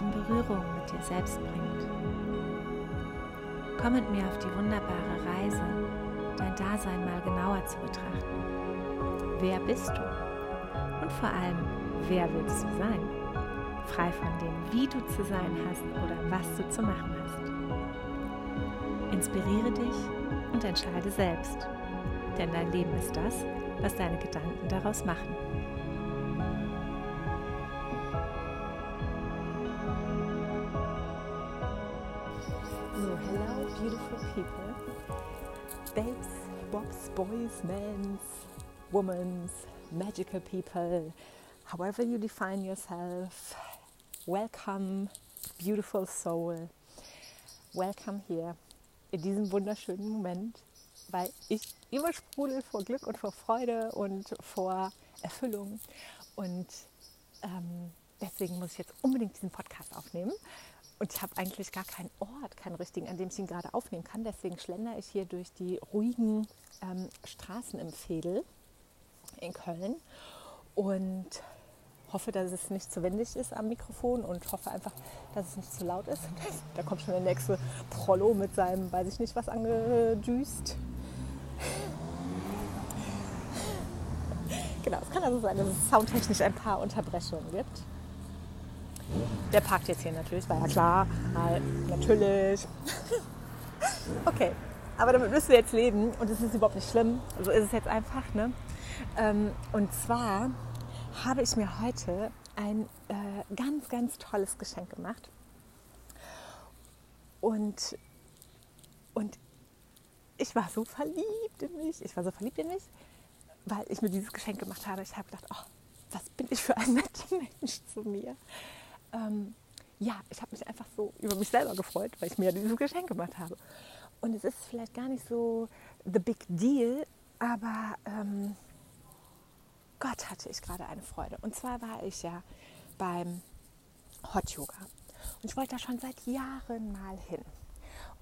in Berührung mit dir selbst bringt. Komm mit mir auf die wunderbare Reise, dein Dasein mal genauer zu betrachten. Wer bist du? Und vor allem, wer willst du sein? Frei von dem, wie du zu sein hast oder was du zu machen hast. Inspiriere dich und entscheide selbst. Denn dein Leben ist das, was deine Gedanken daraus machen. People. Babes, bobs, boys, men's, women's, magical people, however you define yourself. Welcome, beautiful soul. Welcome here in diesem wunderschönen Moment, weil ich immer sprudel vor Glück und vor Freude und vor Erfüllung. Und ähm, deswegen muss ich jetzt unbedingt diesen Podcast aufnehmen. Und ich habe eigentlich gar keinen Ort, keinen richtigen, an dem ich ihn gerade aufnehmen kann. Deswegen schlendere ich hier durch die ruhigen ähm, Straßen im Fädel in Köln und hoffe, dass es nicht zu windig ist am Mikrofon und hoffe einfach, dass es nicht zu laut ist. Da kommt schon der nächste Prollo mit seinem, weiß ich nicht was, angedüst. Genau, es kann also sein, dass es soundtechnisch ein paar Unterbrechungen gibt. Der parkt jetzt hier natürlich, war ja klar. Natürlich. okay, aber damit müssen wir jetzt leben und es ist überhaupt nicht schlimm. So ist es jetzt einfach. Ne? Ähm, und zwar habe ich mir heute ein äh, ganz, ganz tolles Geschenk gemacht. Und, und ich war so verliebt in mich. Ich war so verliebt in mich, weil ich mir dieses Geschenk gemacht habe. Ich habe gedacht, oh, was bin ich für ein netter Mensch zu mir. Ähm, ja, ich habe mich einfach so über mich selber gefreut, weil ich mir dieses Geschenk gemacht habe. Und es ist vielleicht gar nicht so the big deal, aber ähm, Gott hatte ich gerade eine Freude. Und zwar war ich ja beim Hot Yoga. Und ich wollte da schon seit Jahren mal hin.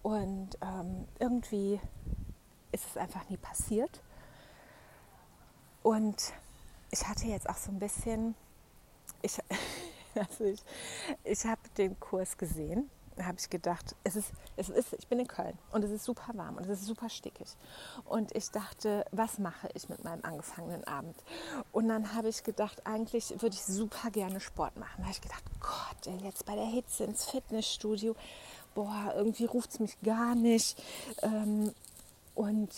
Und ähm, irgendwie ist es einfach nie passiert. Und ich hatte jetzt auch so ein bisschen, ich, also ich, ich habe den Kurs gesehen habe ich gedacht, es ist, es ist, ich bin in Köln und es ist super warm und es ist super stickig. Und ich dachte, was mache ich mit meinem angefangenen Abend? Und dann habe ich gedacht, eigentlich würde ich super gerne Sport machen. Da habe ich gedacht, Gott, jetzt bei der Hitze ins Fitnessstudio, boah, irgendwie ruft es mich gar nicht. Ähm, und,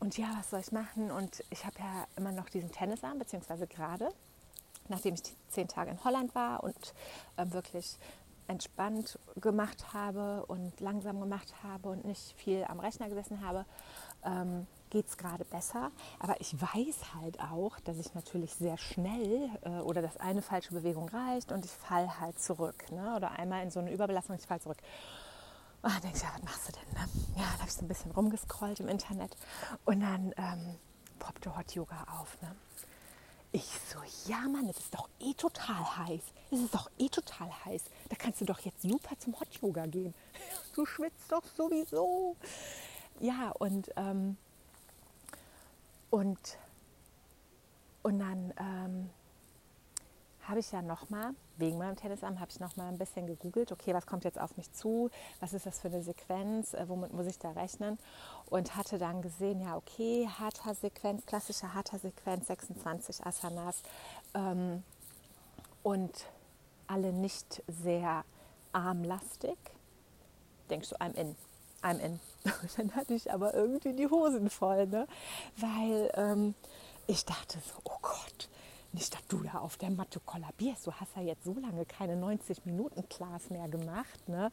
und ja, was soll ich machen? Und ich habe ja immer noch diesen Tennisarm, beziehungsweise gerade nachdem ich zehn Tage in Holland war und äh, wirklich entspannt gemacht habe und langsam gemacht habe und nicht viel am Rechner gesessen habe, ähm, geht es gerade besser. Aber ich weiß halt auch, dass ich natürlich sehr schnell äh, oder dass eine falsche Bewegung reicht und ich falle halt zurück. Ne? Oder einmal in so eine Überbelastung, ich falle zurück. Und dann denke ich, ja, was machst du denn? Ne? Ja, dann habe ich so ein bisschen rumgescrollt im Internet und dann ähm, poppte Hot Yoga auf. Ne? Ich so, ja Mann, es ist doch eh total heiß. Es ist doch eh total heiß. Da kannst du doch jetzt super zum Hot Yoga gehen. Du schwitzt doch sowieso. Ja, und, ähm, und, und dann ähm, habe ich ja nochmal, wegen meinem Tennisarm, habe ich nochmal ein bisschen gegoogelt, okay, was kommt jetzt auf mich zu, was ist das für eine Sequenz, äh, womit muss ich da rechnen und hatte dann gesehen, ja, okay, Hatha-Sequenz, klassische Hatha-Sequenz, 26 Asanas ähm, und alle nicht sehr armlastig. Denkst du, I'm in, I'm in. dann hatte ich aber irgendwie die Hosen voll, ne? weil ähm, ich dachte so, oh Gott, nicht, dass du da auf der Matte kollabierst. Du hast ja jetzt so lange keine 90-Minuten-Class mehr gemacht. Ne?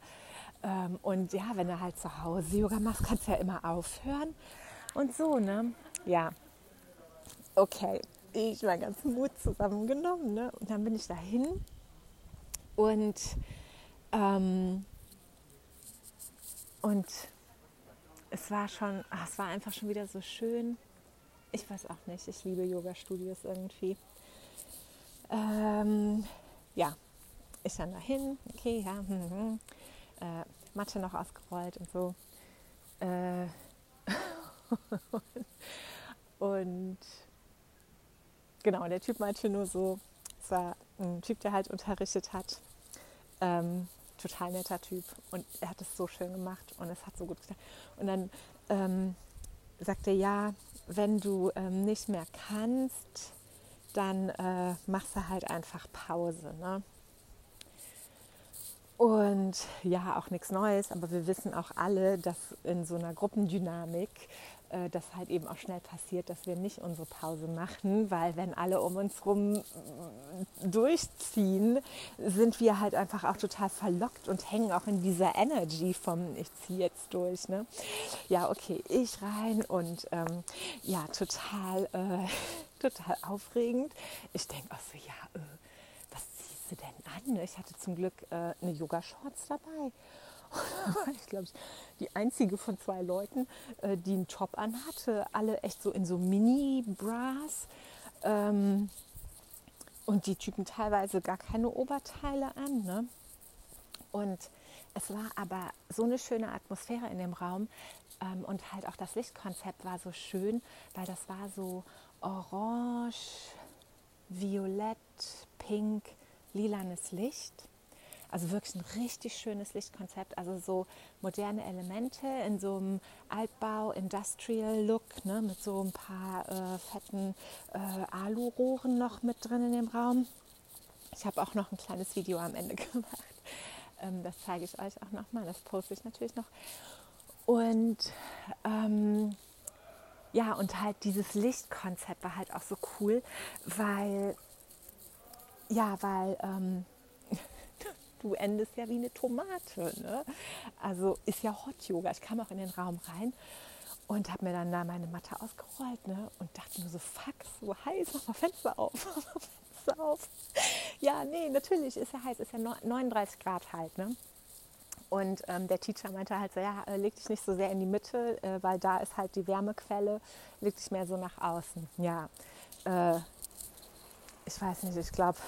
Ähm, und ja, wenn du halt zu Hause Yoga machst, kannst du ja immer aufhören. Und so, ne? Ja. Okay, ich meinen ganzen Mut zusammengenommen. Ne? Und dann bin ich dahin und, ähm, und es war schon, ach, es war einfach schon wieder so schön. Ich weiß auch nicht, ich liebe Yoga-Studios irgendwie. Ähm, ja, ich dann dahin, okay, ja, hm, hm, äh, Matte noch ausgerollt und so. Äh, und genau, der Typ meinte nur so, Das war ein Typ, der halt unterrichtet hat. Ähm, total netter Typ. Und er hat es so schön gemacht und es hat so gut getan. Und dann ähm, sagte er, ja, wenn du ähm, nicht mehr kannst, dann äh, machst du halt einfach Pause. Ne? Und ja, auch nichts Neues, aber wir wissen auch alle, dass in so einer Gruppendynamik äh, das halt eben auch schnell passiert, dass wir nicht unsere Pause machen, weil wenn alle um uns rum durchziehen, sind wir halt einfach auch total verlockt und hängen auch in dieser Energy vom ich ziehe jetzt durch. Ne? Ja, okay, ich rein und ähm, ja, total, äh, total aufregend. Ich denke auch so, ja, äh, was ziehst du denn an? Ich hatte zum Glück äh, eine Yoga-Shorts dabei ich glaube, die einzige von zwei Leuten, äh, die einen Top anhatte. Alle echt so in so Mini-Bras. Ähm, und die Typen teilweise gar keine Oberteile an. Ne? Und es war aber so eine schöne Atmosphäre in dem Raum. Ähm, und halt auch das Lichtkonzept war so schön, weil das war so orange, violett, pink, lilanes Licht. Also wirklich ein richtig schönes Lichtkonzept, also so moderne Elemente in so einem Altbau, Industrial Look, ne, mit so ein paar äh, fetten äh, Alurohren noch mit drin in dem Raum. Ich habe auch noch ein kleines Video am Ende gemacht. Ähm, das zeige ich euch auch nochmal, das poste ich natürlich noch. Und ähm, ja, und halt dieses Lichtkonzept war halt auch so cool, weil, ja, weil ähm, du endest ja wie eine Tomate. Ne? Also ist ja Hot Yoga. Ich kam auch in den Raum rein und habe mir dann da meine Matte ausgerollt ne? und dachte nur so, fuck, so heiß, mach mal Fenster auf, Fenster auf. Ja, nee, natürlich ist ja heiß, ist ja 39 Grad halt. Ne? Und ähm, der Teacher meinte halt so, ja, äh, leg dich nicht so sehr in die Mitte, äh, weil da ist halt die Wärmequelle, leg dich mehr so nach außen. Ja, äh, ich weiß nicht, ich glaube,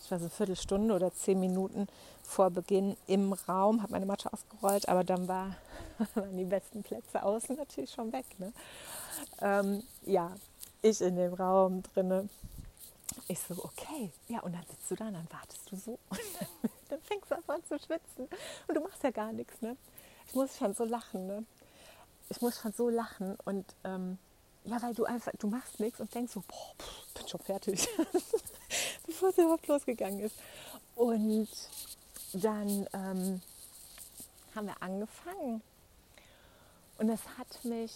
ich war so eine Viertelstunde oder zehn Minuten vor Beginn im Raum, habe meine Matte ausgerollt, aber dann war, waren die besten Plätze außen natürlich schon weg. Ne? Ähm, ja, ich in dem Raum drinne. Ich so, okay, ja, und dann sitzt du da und dann wartest du so und dann, dann fängst du an zu schwitzen und du machst ja gar nichts. Ne? Ich muss schon so lachen. Ne? Ich muss schon so lachen und ähm, ja, weil du einfach, du machst nichts und denkst so, boah, pff, bin schon fertig. bevor es überhaupt losgegangen ist. Und dann ähm, haben wir angefangen. Und es hat mich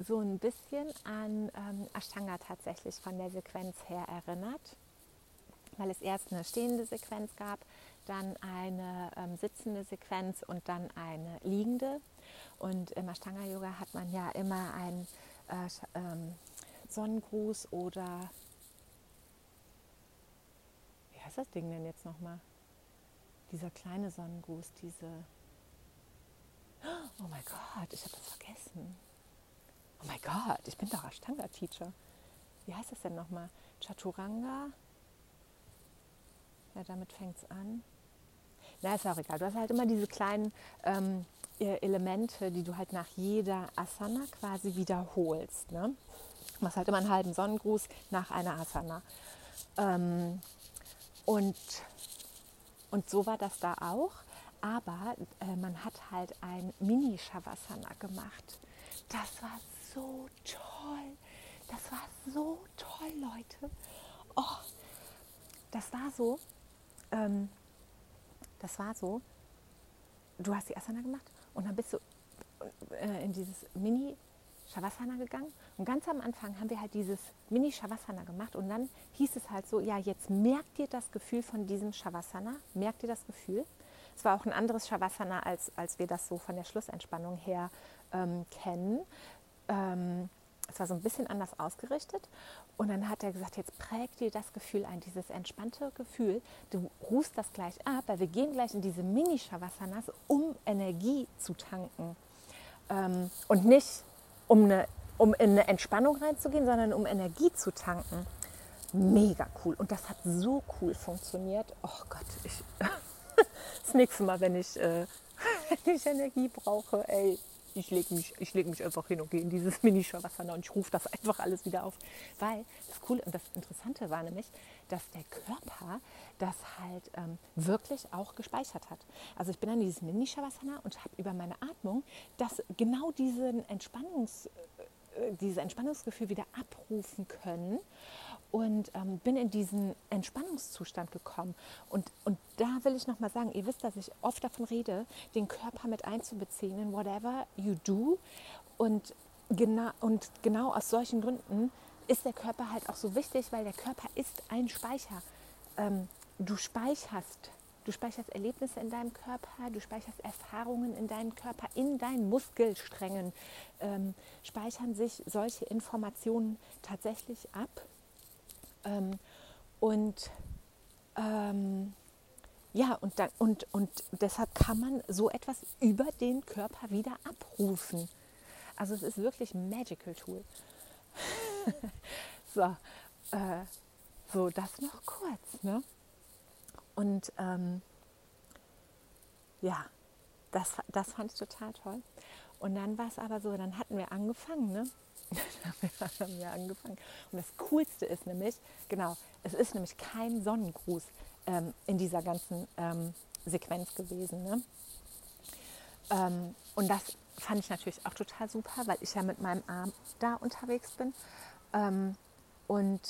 so ein bisschen an ähm, Ashtanga tatsächlich von der Sequenz her erinnert, weil es erst eine stehende Sequenz gab, dann eine ähm, sitzende Sequenz und dann eine liegende. Und im Ashtanga-Yoga hat man ja immer einen äh, ähm, Sonnengruß oder heißt das Ding denn jetzt nochmal? Dieser kleine Sonnengruß, diese. Oh mein Gott, ich habe das vergessen. Oh mein Gott, ich bin doch Ashtanga-Teacher. Wie heißt das denn nochmal? Chaturanga? Ja, damit fängt es an. Na, ist auch egal. Du hast halt immer diese kleinen ähm, e-, Elemente, die du halt nach jeder Asana quasi wiederholst. Ne? Du machst halt immer einen halben Sonnengruß nach einer Asana. Ähm, und, und so war das da auch. Aber äh, man hat halt ein Mini-Shavasana gemacht. Das war so toll. Das war so toll, Leute. Oh, das war so. Ähm, das war so. Du hast die Asana gemacht und dann bist du äh, in dieses Mini Shavasana gegangen und ganz am Anfang haben wir halt dieses Mini Shavasana gemacht und dann hieß es halt so, ja, jetzt merkt ihr das Gefühl von diesem Shavasana, merkt ihr das Gefühl? Es war auch ein anderes Shavasana, als, als wir das so von der Schlussentspannung her ähm, kennen. Ähm, es war so ein bisschen anders ausgerichtet. Und dann hat er gesagt, jetzt prägt dir das Gefühl ein, dieses entspannte Gefühl. Du ruhst das gleich ab, weil wir gehen gleich in diese Mini-Shavasanas, um Energie zu tanken. Ähm, und nicht um, eine, um in eine Entspannung reinzugehen, sondern um Energie zu tanken. Mega cool. Und das hat so cool funktioniert. Oh Gott, ich, das nächste Mal, wenn ich, äh, wenn ich Energie brauche, ey, ich lege mich, leg mich einfach hin und gehe in dieses Mini-Shavasana und ich rufe das einfach alles wieder auf. Weil das Coole und das Interessante war nämlich, dass der Körper das halt ähm, wirklich auch gespeichert hat. Also ich bin dann dieses Mini-Shavasana und habe über meine Atmung das genau diesen Entspannungs, äh, dieses Entspannungsgefühl wieder abrufen können und ähm, bin in diesen Entspannungszustand gekommen. Und, und da will ich nochmal sagen, ihr wisst, dass ich oft davon rede, den Körper mit einzubeziehen in whatever you do. Und genau, und genau aus solchen Gründen ist der Körper halt auch so wichtig, weil der Körper ist ein Speicher. Ähm, du speicherst Du speicherst Erlebnisse in deinem Körper, du speicherst Erfahrungen in deinem Körper, in deinen Muskelsträngen ähm, speichern sich solche Informationen tatsächlich ab. Ähm, und ähm, ja, und, dann, und, und deshalb kann man so etwas über den Körper wieder abrufen. Also es ist wirklich ein Magical Tool. so, äh, so, das noch kurz. Ne? Und ähm, ja, das, das fand ich total toll. Und dann war es aber so, dann hatten wir angefangen, ne? Haben wir angefangen. Und das Coolste ist nämlich, genau, es ist nämlich kein Sonnengruß ähm, in dieser ganzen ähm, Sequenz gewesen. Ne? Ähm, und das fand ich natürlich auch total super, weil ich ja mit meinem Arm da unterwegs bin. Ähm, und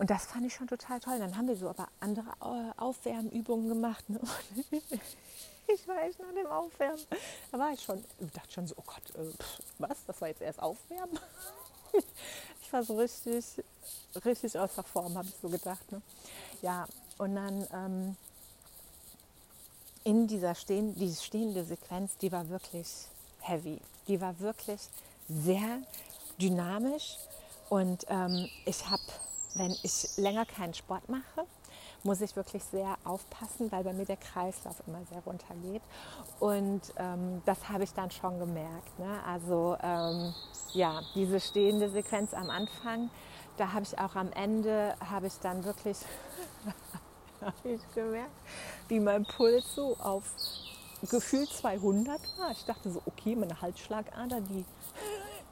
und das fand ich schon total toll. Dann haben wir so aber andere äh, Aufwärmübungen gemacht. Ne? ich war echt nach dem Aufwärmen. Da war ich schon, ich dachte schon so, oh Gott, äh, was? Das war jetzt erst Aufwärmen? ich war so richtig, richtig außer Form, habe ich so gedacht. Ne? Ja, und dann ähm, in dieser stehen, die stehende Sequenz, die war wirklich heavy. Die war wirklich sehr dynamisch. Und ähm, ich habe wenn ich länger keinen Sport mache, muss ich wirklich sehr aufpassen, weil bei mir der Kreislauf immer sehr runtergeht. Und ähm, das habe ich dann schon gemerkt. Ne? Also ähm, ja, diese stehende Sequenz am Anfang, da habe ich auch am Ende, habe ich dann wirklich ich gemerkt, wie mein Puls so auf gefühlt 200 war. Ich dachte so, okay, meine Halsschlagader, die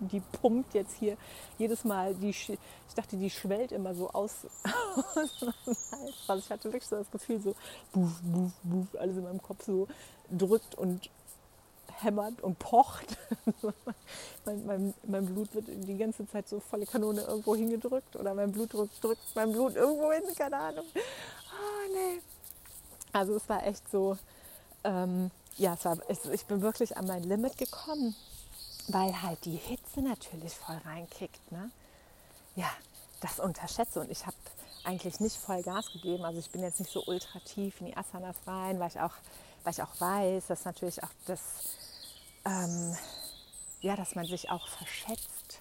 die pumpt jetzt hier jedes Mal, die, ich dachte, die schwellt immer so aus, Also ich hatte wirklich so das Gefühl, so buff, buff, buff, alles in meinem Kopf so drückt und hämmert und pocht. mein, mein, mein, Blut wird die ganze Zeit so volle Kanone irgendwo hingedrückt oder mein Blutdruck drückt mein Blut irgendwo hin, keine Ahnung. Oh, nee. Also es war echt so, ähm, ja, war, ich bin wirklich an mein Limit gekommen weil halt die Hitze natürlich voll reinkickt. Ne? Ja, das unterschätze und ich habe eigentlich nicht voll Gas gegeben. Also ich bin jetzt nicht so ultra tief in die Asanas rein, weil ich auch, weil ich auch weiß, dass natürlich auch das, ähm, ja, dass man sich auch verschätzt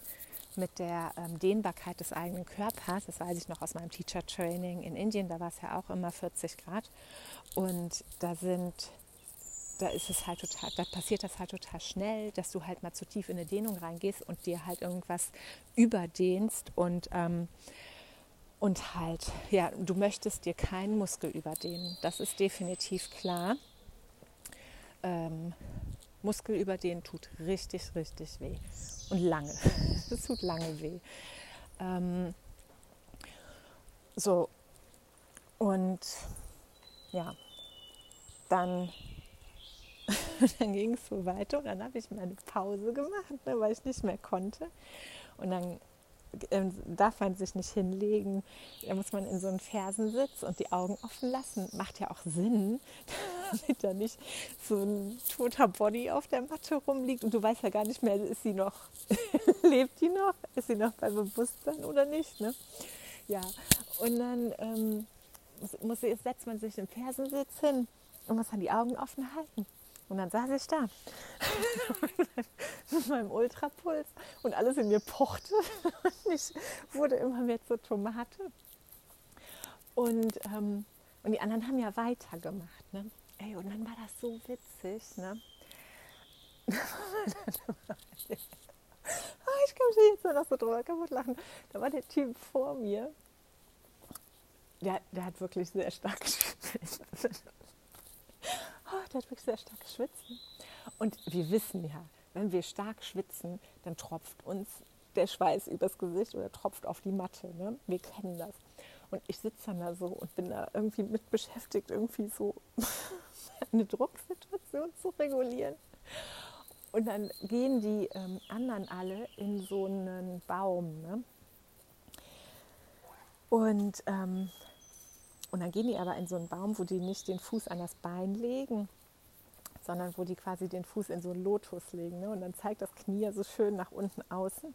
mit der ähm, Dehnbarkeit des eigenen Körpers. Das weiß ich noch aus meinem Teacher Training in Indien. Da war es ja auch immer 40 Grad und da sind da ist es halt total, da passiert das halt total schnell, dass du halt mal zu tief in eine Dehnung reingehst und dir halt irgendwas überdehnst und ähm, und halt, ja, du möchtest dir keinen Muskel überdehnen. Das ist definitiv klar. Ähm, Muskel überdehnen tut richtig, richtig weh. Und lange. Es tut lange weh. Ähm, so. Und ja, dann dann ging es so weiter und dann habe ich meine Pause gemacht, ne, weil ich nicht mehr konnte. Und dann ähm, darf man sich nicht hinlegen, da muss man in so einen Fersensitz und die Augen offen lassen. Macht ja auch Sinn, damit da nicht so ein toter Body auf der Matte rumliegt und du weißt ja gar nicht mehr, ist sie noch, lebt die noch, ist sie noch bei Bewusstsein oder nicht. Ne? Ja, und dann ähm, muss, muss, setzt man sich im Fersensitz hin und muss dann die Augen offen halten. Und dann saß ich da mit meinem Ultrapuls und alles in mir pochte. Und ich wurde immer mehr zur Tomate. Und, ähm, und die anderen haben ja weitergemacht. Ne? Ey, und dann war das so witzig. Ne? Ah, ich kann mich jetzt nur noch so drüber kaputt lachen. Da war der Typ vor mir. Der, der hat wirklich sehr stark gespielt oh, der hat wirklich sehr stark geschwitzt. Und wir wissen ja, wenn wir stark schwitzen, dann tropft uns der Schweiß übers Gesicht oder tropft auf die Matte. Ne? Wir kennen das. Und ich sitze dann da so und bin da irgendwie mit beschäftigt, irgendwie so eine Drucksituation zu regulieren. Und dann gehen die ähm, anderen alle in so einen Baum. Ne? Und, ähm, und dann gehen die aber in so einen Baum, wo die nicht den Fuß an das Bein legen, sondern wo die quasi den Fuß in so einen Lotus legen. Ne? Und dann zeigt das Knie ja so schön nach unten außen.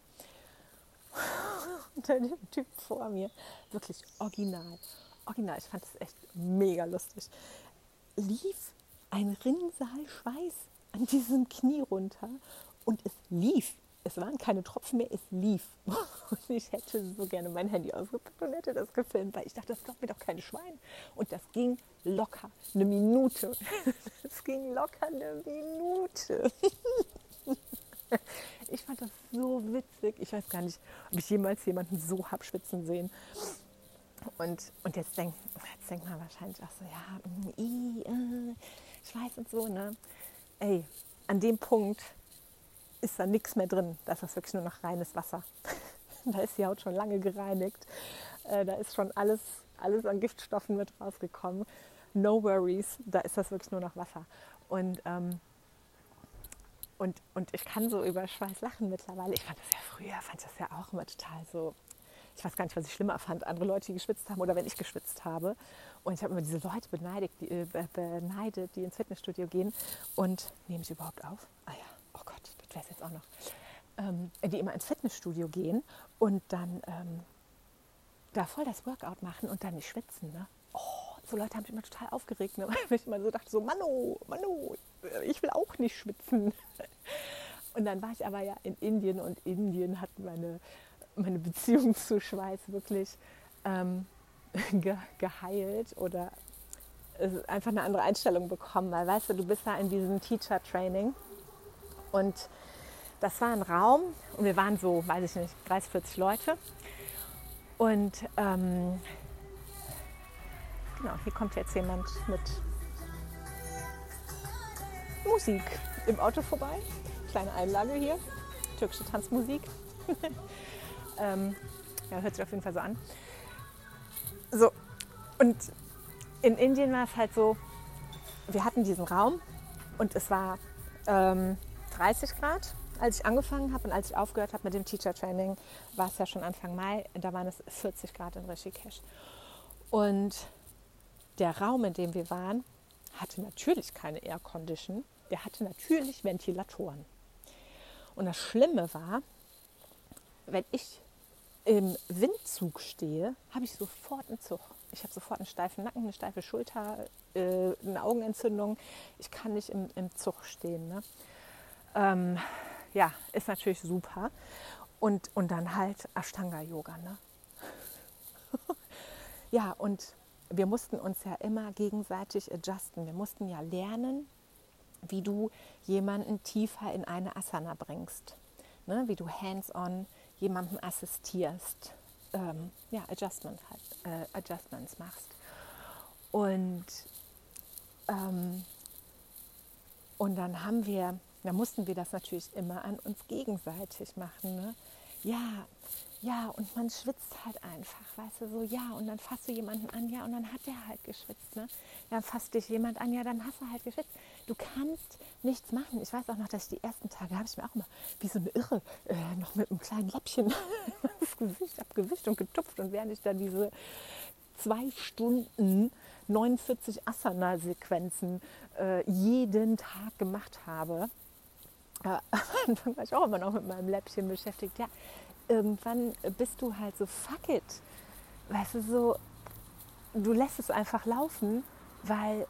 Und dann der Typ vor mir, wirklich original, original, ich fand das echt mega lustig, lief ein Rinnsal Schweiß an diesem Knie runter und es lief. Es waren keine Tropfen mehr, es lief. Und ich hätte so gerne mein Handy ausgepackt und hätte das gefilmt, weil ich dachte, das glaubt mir doch kein Schwein. Und das ging locker eine Minute. Es ging locker eine Minute. Ich fand das so witzig. Ich weiß gar nicht, ob ich jemals jemanden so hab schwitzen sehen. Und, und jetzt, denkt, jetzt denkt man wahrscheinlich auch so, ja, mm, äh, Schweiß und so, ne? Ey, an dem Punkt ist da nichts mehr drin. Da ist das wirklich nur noch reines Wasser. da ist die Haut schon lange gereinigt. Äh, da ist schon alles, alles an Giftstoffen mit rausgekommen. No worries, da ist das wirklich nur noch Wasser. Und, ähm, und, und ich kann so über Schweiß lachen mittlerweile. Ich fand das ja früher, fand das ja auch immer total so ich weiß gar nicht, was ich schlimmer fand, andere Leute, die geschwitzt haben oder wenn ich geschwitzt habe. Und ich habe immer diese Leute beneidet die, äh, beneidet, die ins Fitnessstudio gehen und nehme ich überhaupt auf? Ah ja, oh Gott, wäre es jetzt auch noch. Ähm, die immer ins Fitnessstudio gehen und dann ähm, da voll das Workout machen und dann nicht schwitzen. Ne? Oh, so Leute haben mich immer total aufgeregt, ne? weil ich immer so dachte, so Mano, Mano, ich will auch nicht schwitzen. Und dann war ich aber ja in Indien und Indien hat meine meine Beziehung zu Schweiß wirklich ähm, ge geheilt oder einfach eine andere Einstellung bekommen. Weil weißt du, du bist da in diesem Teacher-Training und das war ein Raum und wir waren so, weiß ich nicht, 30, 40 Leute. Und ähm, genau, hier kommt jetzt jemand mit Musik im Auto vorbei. Kleine Einlage hier, türkische Tanzmusik. Ähm, ja, hört sich auf jeden Fall so an. So, und in Indien war es halt so, wir hatten diesen Raum und es war ähm, 30 Grad, als ich angefangen habe und als ich aufgehört habe mit dem Teacher Training, war es ja schon Anfang Mai, da waren es 40 Grad in Rishikesh. Und der Raum, in dem wir waren, hatte natürlich keine Air Condition, der hatte natürlich Ventilatoren. Und das Schlimme war, wenn ich im Windzug stehe, habe ich sofort einen Zug. Ich habe sofort einen steifen Nacken, eine steife Schulter, äh, eine Augenentzündung. Ich kann nicht im, im Zug stehen. Ne? Ähm, ja, ist natürlich super. Und, und dann halt Ashtanga-Yoga. Ne? ja, und wir mussten uns ja immer gegenseitig adjusten. Wir mussten ja lernen, wie du jemanden tiefer in eine Asana bringst. Ne? Wie du hands-on jemandem assistierst, ähm, ja, Adjustment halt, äh, Adjustments machst. Und, ähm, und dann haben wir, da mussten wir das natürlich immer an uns gegenseitig machen. Ne? Ja, ja, und man schwitzt halt einfach, weißt du, so, ja, und dann fasst du jemanden an, ja, und dann hat der halt geschwitzt, ne? Dann fasst dich jemand an, ja, dann hast du halt geschwitzt. Du kannst nichts machen. Ich weiß auch noch, dass ich die ersten Tage, habe ich mir auch immer wie so eine Irre, äh, noch mit einem kleinen Läppchen das Gesicht abgewischt und getupft und während ich dann diese zwei Stunden 49 Asana-Sequenzen äh, jeden Tag gemacht habe, am Anfang war ich auch immer noch mit meinem Läppchen beschäftigt. Ja, irgendwann bist du halt so, fuck it. Weißt du, so, du lässt es einfach laufen, weil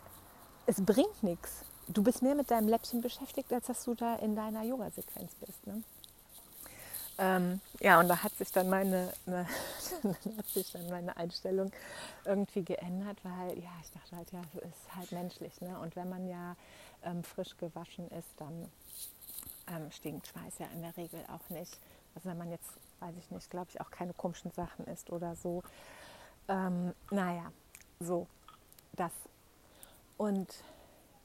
es bringt nichts. Du bist mehr mit deinem Läppchen beschäftigt, als dass du da in deiner Yoga-Sequenz bist. Ne? Ähm, ja, und da hat sich dann meine, ne, hat sich dann meine Einstellung irgendwie geändert, weil ja, ich dachte halt, ja, es ist halt menschlich. Ne? Und wenn man ja ähm, frisch gewaschen ist, dann ähm, stinkt Schweiß ja in der Regel auch nicht. Also wenn man jetzt, weiß ich nicht, glaube ich, auch keine komischen Sachen isst oder so. Ähm, naja, so, das. Und,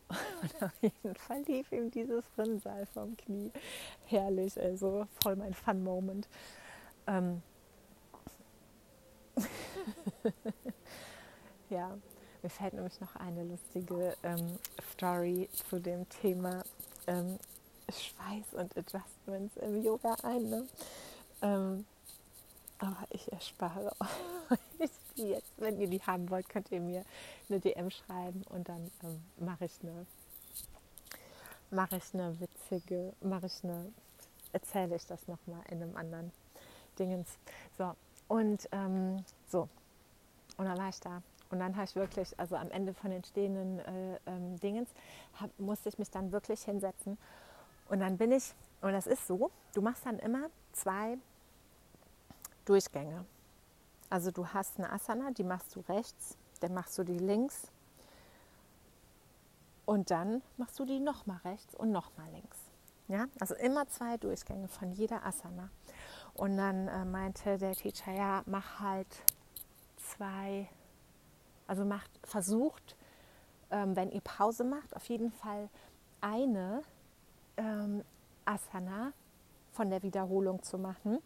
und auf jeden Fall lief ihm dieses Rinnsal vom Knie. Herrlich, also voll mein Fun-Moment. Ähm ja, mir fällt nämlich noch eine lustige ähm, Story zu dem Thema ähm, Schweiß und Adjustments im Yoga ein. Ne? Ähm, aber ich erspare euch jetzt. Wenn ihr die haben wollt, könnt ihr mir eine DM schreiben und dann ähm, mache ich eine mache ich eine witzige, mache ich eine, erzähle ich das nochmal in einem anderen Dingens. So, und ähm, so. Und dann war ich da. Und dann habe ich wirklich, also am Ende von den stehenden äh, ähm, Dingens, hab, musste ich mich dann wirklich hinsetzen. Und dann bin ich, und das ist so, du machst dann immer zwei Durchgänge. Also du hast eine Asana, die machst du rechts, dann machst du die links und dann machst du die nochmal rechts und nochmal links. Ja, also immer zwei Durchgänge von jeder Asana. Und dann äh, meinte der Teacher, ja, mach halt zwei, also macht, versucht, ähm, wenn ihr Pause macht, auf jeden Fall eine ähm, Asana von der Wiederholung zu machen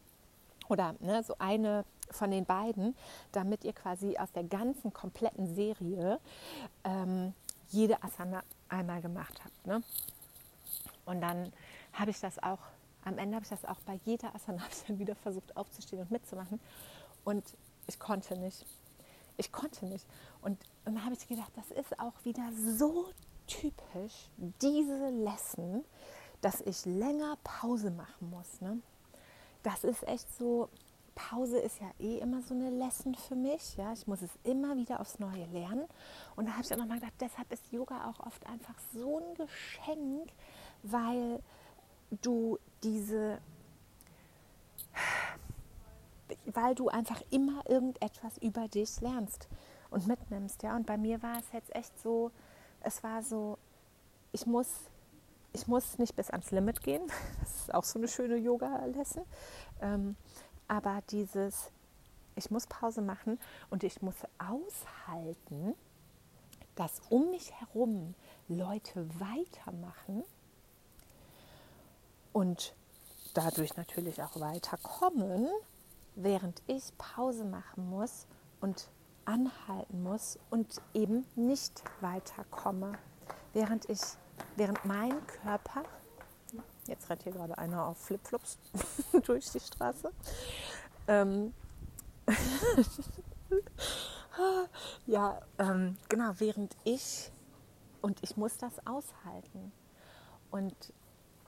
oder ne, so eine von den beiden, damit ihr quasi aus der ganzen kompletten Serie ähm, jede Asana einmal gemacht habt. Ne? Und dann habe ich das auch, am Ende habe ich das auch bei jeder Asana wieder versucht aufzustehen und mitzumachen. Und ich konnte nicht. Ich konnte nicht. Und dann habe ich gedacht, das ist auch wieder so typisch, diese Lesson, dass ich länger Pause machen muss. Ne? Das ist echt so, Pause ist ja eh immer so eine Lesson für mich. Ja? Ich muss es immer wieder aufs Neue lernen. Und da habe ich auch nochmal gedacht, deshalb ist Yoga auch oft einfach so ein Geschenk, weil du diese, weil du einfach immer irgendetwas über dich lernst und mitnimmst. Ja? Und bei mir war es jetzt echt so, es war so, ich muss, ich muss nicht bis ans Limit gehen. Das ist auch so eine schöne Yoga-Lesson. Ähm, aber dieses, ich muss Pause machen und ich muss aushalten, dass um mich herum Leute weitermachen und dadurch natürlich auch weiterkommen, während ich Pause machen muss und anhalten muss und eben nicht weiterkomme, während ich, während mein Körper Jetzt rennt hier gerade einer auf Flipflops durch die Straße. Ähm ja, ähm, genau, während ich und ich muss das aushalten. Und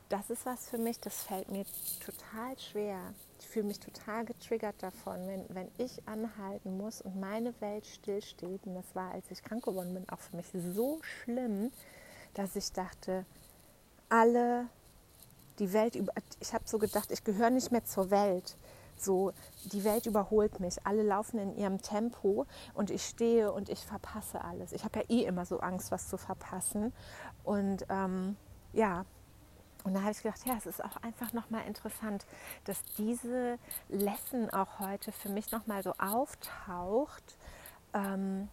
das ist was für mich, das fällt mir total schwer. Ich fühle mich total getriggert davon, wenn, wenn ich anhalten muss und meine Welt stillsteht. Und das war, als ich krank geworden bin, auch für mich so schlimm, dass ich dachte, alle die Welt über. Ich habe so gedacht, ich gehöre nicht mehr zur Welt. So, die Welt überholt mich. Alle laufen in ihrem Tempo und ich stehe und ich verpasse alles. Ich habe ja eh immer so Angst, was zu verpassen. Und ähm, ja, und da habe ich gedacht, ja, es ist auch einfach nochmal interessant, dass diese Lesson auch heute für mich nochmal so auftaucht. Ähm,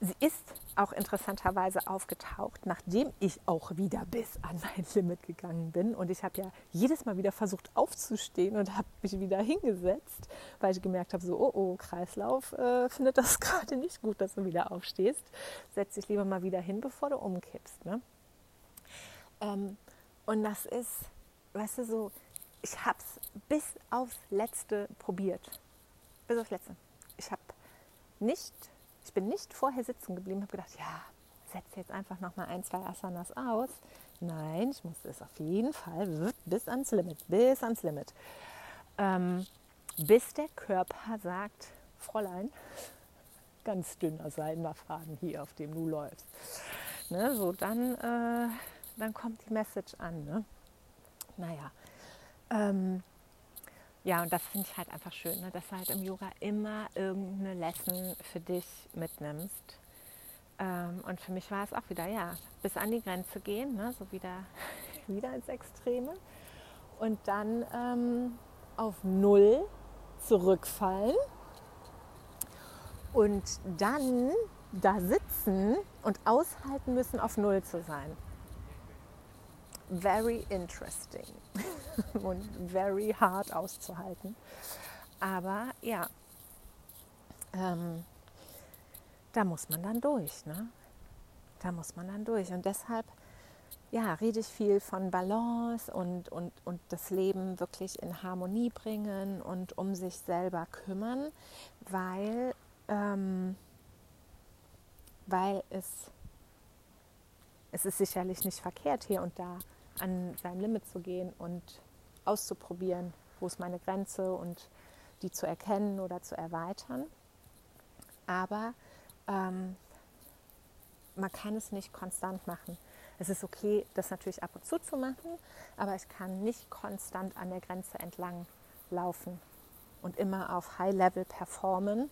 sie ist auch interessanterweise aufgetaucht, nachdem ich auch wieder bis an mein Limit gegangen bin. Und ich habe ja jedes Mal wieder versucht aufzustehen und habe mich wieder hingesetzt, weil ich gemerkt habe, so, oh, oh, Kreislauf äh, findet das gerade nicht gut, dass du wieder aufstehst. Setz dich lieber mal wieder hin, bevor du umkippst. Ne? Ähm, und das ist, weißt du, so, ich habe es bis aufs Letzte probiert. Bis aufs Letzte. Ich habe nicht ich bin nicht vorher sitzen geblieben, habe gedacht, ja, setze jetzt einfach noch mal ein, zwei Asanas aus. Nein, ich musste es auf jeden Fall bis ans Limit, bis ans Limit. Ähm, bis der Körper sagt, Fräulein, ganz dünner Seidenfaden hier, auf dem du läufst. Ne, so, dann, äh, dann kommt die Message an. Ne? Naja, ähm, ja, und das finde ich halt einfach schön, ne? dass du halt im Yoga immer irgendeine Lesson für dich mitnimmst. Ähm, und für mich war es auch wieder, ja, bis an die Grenze gehen, ne? so wieder, wieder ins Extreme. Und dann ähm, auf Null zurückfallen und dann da sitzen und aushalten müssen, auf Null zu sein. Very interesting und very hard auszuhalten. Aber ja, ähm, da muss man dann durch. Ne? Da muss man dann durch. Und deshalb ja, rede ich viel von Balance und, und, und das Leben wirklich in Harmonie bringen und um sich selber kümmern, weil, ähm, weil es, es ist sicherlich nicht verkehrt, hier und da an sein Limit zu gehen und auszuprobieren, wo ist meine Grenze und die zu erkennen oder zu erweitern. Aber ähm, man kann es nicht konstant machen. Es ist okay, das natürlich ab und zu zu machen, aber ich kann nicht konstant an der Grenze entlang laufen und immer auf High Level performen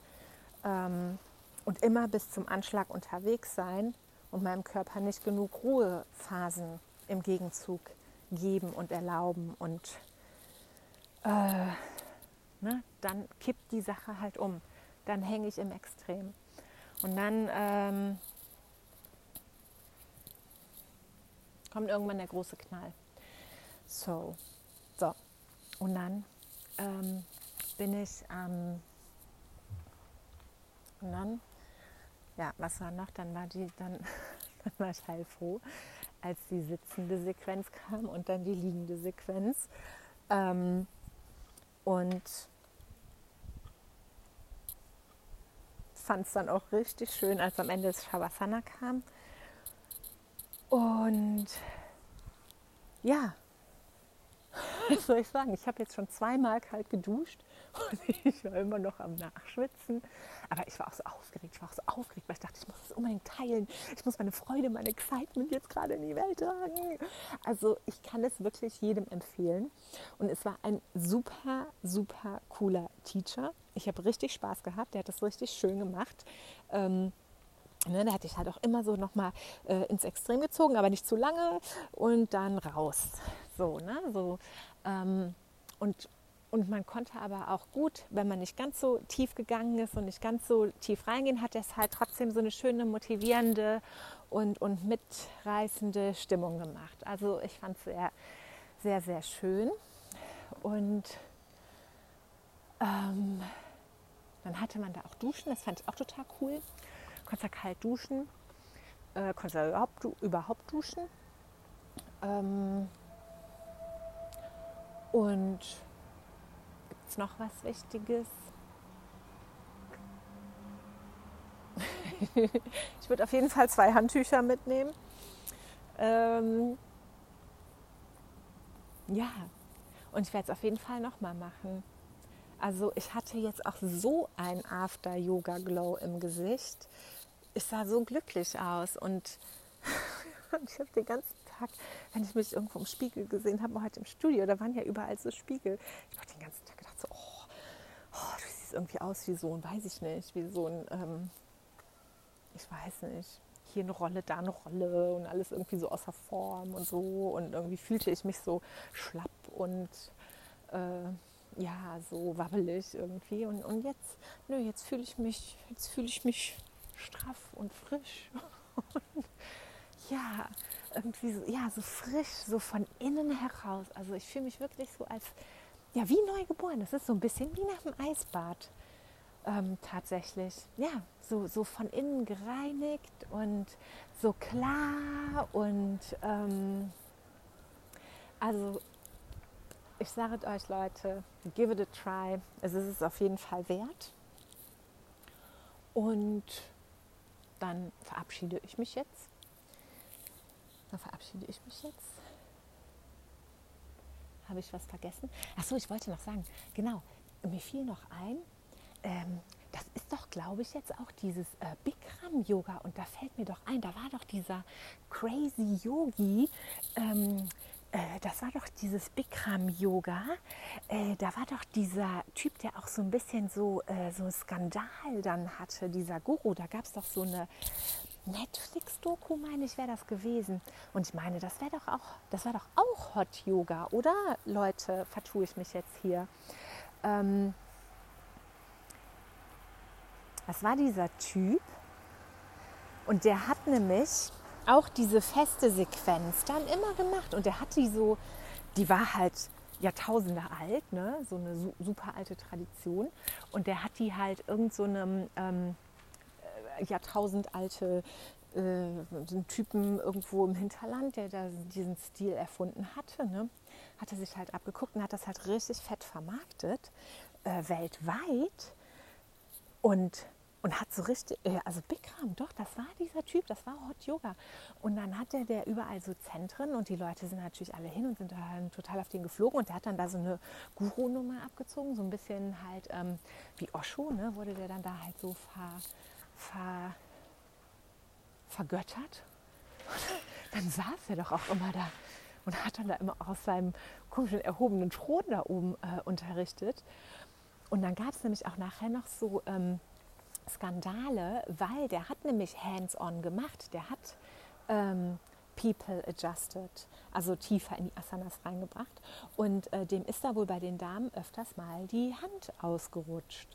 ähm, und immer bis zum Anschlag unterwegs sein und meinem Körper nicht genug Ruhephasen im Gegenzug geben und erlauben und äh, ne, dann kippt die Sache halt um. Dann hänge ich im Extrem. Und dann ähm, kommt irgendwann der große Knall. So, so. Und dann ähm, bin ich am. Ähm, und dann, ja, was war noch? Dann war die, dann, dann war ich heilfroh, als die sitzende Sequenz kam und dann die liegende Sequenz. Ähm, und fand es dann auch richtig schön, als am Ende das Shavasana kam. Und ja, was soll ich sagen? Ich habe jetzt schon zweimal kalt geduscht und ich war immer noch am Nachschwitzen. Aber ich war auch so aufgeregt, ich war auch so aufgeregt, weil ich dachte, ich muss es unbedingt teilen. Ich muss meine Freude, mein Excitement jetzt gerade in die Welt tragen. Also ich kann es wirklich jedem empfehlen. Und es war ein super, super cooler Teacher. Ich habe richtig Spaß gehabt, der hat das richtig schön gemacht. Ähm, Ne, da hatte ich halt auch immer so nochmal äh, ins Extrem gezogen, aber nicht zu lange und dann raus. So, ne? So, ähm, und, und man konnte aber auch gut, wenn man nicht ganz so tief gegangen ist und nicht ganz so tief reingehen, hat es halt trotzdem so eine schöne, motivierende und, und mitreißende Stimmung gemacht. Also ich fand es sehr, sehr, sehr schön. Und ähm, dann hatte man da auch Duschen, das fand ich auch total cool kannst ja kalt duschen, äh, kannst ja überhaupt, überhaupt duschen. Ähm, und gibt es noch was Wichtiges? ich würde auf jeden Fall zwei Handtücher mitnehmen. Ähm, ja, und ich werde es auf jeden Fall nochmal machen. Also ich hatte jetzt auch so ein After-Yoga-Glow im Gesicht ich sah so glücklich aus und ich habe den ganzen Tag, wenn ich mich irgendwo im Spiegel gesehen habe, heute im Studio, da waren ja überall so Spiegel, ich habe den ganzen Tag gedacht so, oh, oh, du siehst irgendwie aus wie so ein, weiß ich nicht, wie so ein, ähm, ich weiß nicht, hier eine Rolle, da eine Rolle und alles irgendwie so außer Form und so. Und irgendwie fühlte ich mich so schlapp und äh, ja, so wabbelig irgendwie. Und, und jetzt, nö, jetzt fühle ich mich, jetzt fühle ich mich straff und frisch. Und ja, irgendwie so, ja, so frisch, so von innen heraus. Also ich fühle mich wirklich so als, ja, wie neu geboren. Das ist so ein bisschen wie nach dem Eisbad ähm, tatsächlich. Ja, so, so von innen gereinigt und so klar und ähm, also ich sage euch Leute, give it a try. Es ist auf jeden Fall wert. Und dann verabschiede ich mich jetzt. Dann verabschiede ich mich jetzt. Habe ich was vergessen? Achso, ich wollte noch sagen, genau, mir fiel noch ein, ähm, das ist doch, glaube ich, jetzt auch dieses äh, Bikram-Yoga. Und da fällt mir doch ein, da war doch dieser Crazy Yogi, ähm, äh, das war doch dieses Bikram-Yoga. Äh, da war doch dieser Typ, der auch so ein bisschen so, äh, so Skandal dann hatte, dieser Guru. Da gab es doch so eine Netflix-Doku, meine ich, wäre das gewesen. Und ich meine, das wäre doch auch, das war doch auch Hot Yoga, oder? Leute, vertue ich mich jetzt hier. Ähm, das war dieser Typ und der hat nämlich auch diese feste Sequenz dann immer gemacht. Und der hat die so, die war halt Jahrtausende alt, ne? so eine su super alte Tradition. Und der hat die halt irgend so einem ähm, äh, Jahrtausend alte äh, Typen irgendwo im Hinterland, der da diesen Stil erfunden hatte, ne? hat er sich halt abgeguckt und hat das halt richtig fett vermarktet, äh, weltweit. Und und hat so richtig, äh, also Bikram, doch, das war dieser Typ, das war Hot Yoga. Und dann hat der, der überall so Zentren und die Leute sind natürlich alle hin und sind da total auf den geflogen und der hat dann da so eine Guru-Nummer abgezogen, so ein bisschen halt ähm, wie Osho, ne, wurde der dann da halt so ver, ver, vergöttert. dann saß er doch auch immer da und hat dann da immer aus seinem komischen erhobenen Thron da oben äh, unterrichtet. Und dann gab es nämlich auch nachher noch so ähm, Skandale, weil der hat nämlich hands-on gemacht. Der hat ähm, People adjusted, also tiefer in die Asanas reingebracht. Und äh, dem ist da wohl bei den Damen öfters mal die Hand ausgerutscht.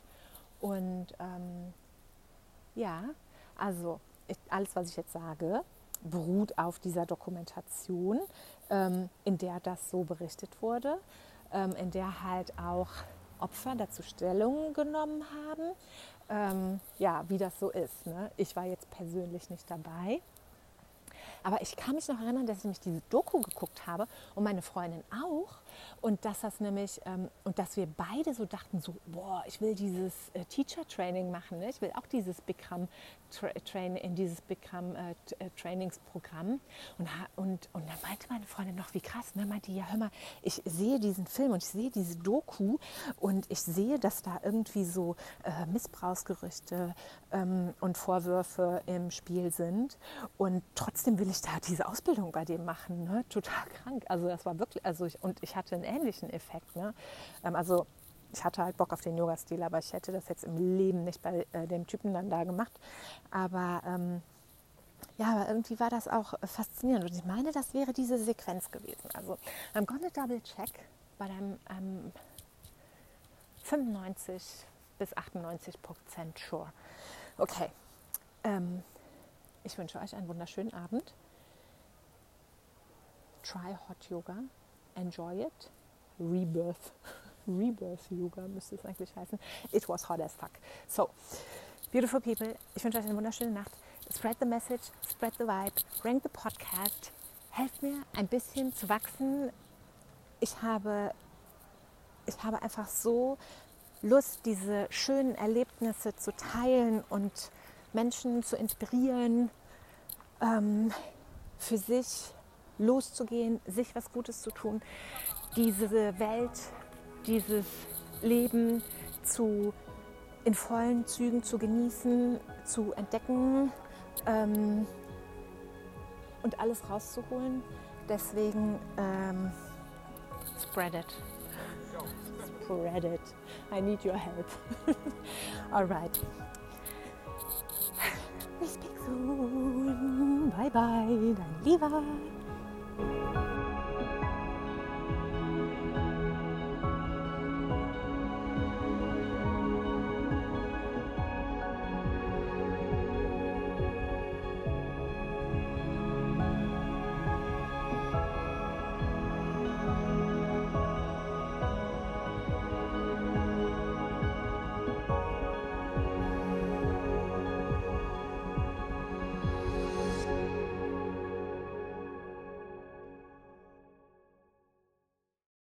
Und ähm, ja, also alles, was ich jetzt sage, beruht auf dieser Dokumentation, ähm, in der das so berichtet wurde, ähm, in der halt auch Opfer dazu Stellung genommen haben ähm, ja, wie das so ist. Ne? Ich war jetzt persönlich nicht dabei. Aber ich kann mich noch erinnern, dass ich nämlich diese Doku geguckt habe und meine Freundin auch. Und dass das nämlich, ähm, und dass wir beide so dachten, so, boah, ich will dieses äh, Teacher-Training machen. Ne? Ich will auch dieses Bikram Train in dieses Bikram äh, äh, Trainingsprogramm. Und, und, und dann meinte meine Freundin noch, wie krass, ne? meinte, ja, hör mal, ich sehe diesen Film und ich sehe diese Doku und ich sehe, dass da irgendwie so äh, Missbrauchsgerüchte ähm, und Vorwürfe im Spiel sind. Und trotzdem will ich da diese Ausbildung bei dem machen. Ne? Total krank. Also das war wirklich, also ich, und ich hatte einen ähnlichen Effekt. Ne? Ähm, also ich hatte halt Bock auf den Yoga-Stil, aber ich hätte das jetzt im Leben nicht bei äh, dem Typen dann da gemacht. Aber ähm, ja, aber irgendwie war das auch faszinierend. Und ich meine, das wäre diese Sequenz gewesen. Also I'm gonna double check, but I'm, I'm 95 bis 98 Prozent sure. Okay. Ähm, ich wünsche euch einen wunderschönen Abend. Try Hot Yoga. Enjoy it. Rebirth. Rebirth Yoga müsste es eigentlich heißen. It was hot as fuck. So, beautiful people, ich wünsche euch eine wunderschöne Nacht. Spread the message, spread the vibe, rank the podcast. Helft mir ein bisschen zu wachsen. Ich habe, ich habe einfach so Lust, diese schönen Erlebnisse zu teilen und Menschen zu inspirieren, ähm, für sich loszugehen, sich was Gutes zu tun, diese Welt dieses Leben zu, in vollen Zügen zu genießen, zu entdecken ähm, und alles rauszuholen. Deswegen ähm, spread it. Spread it. I need your help. All right. We speak soon. Bye bye, dein Lieber.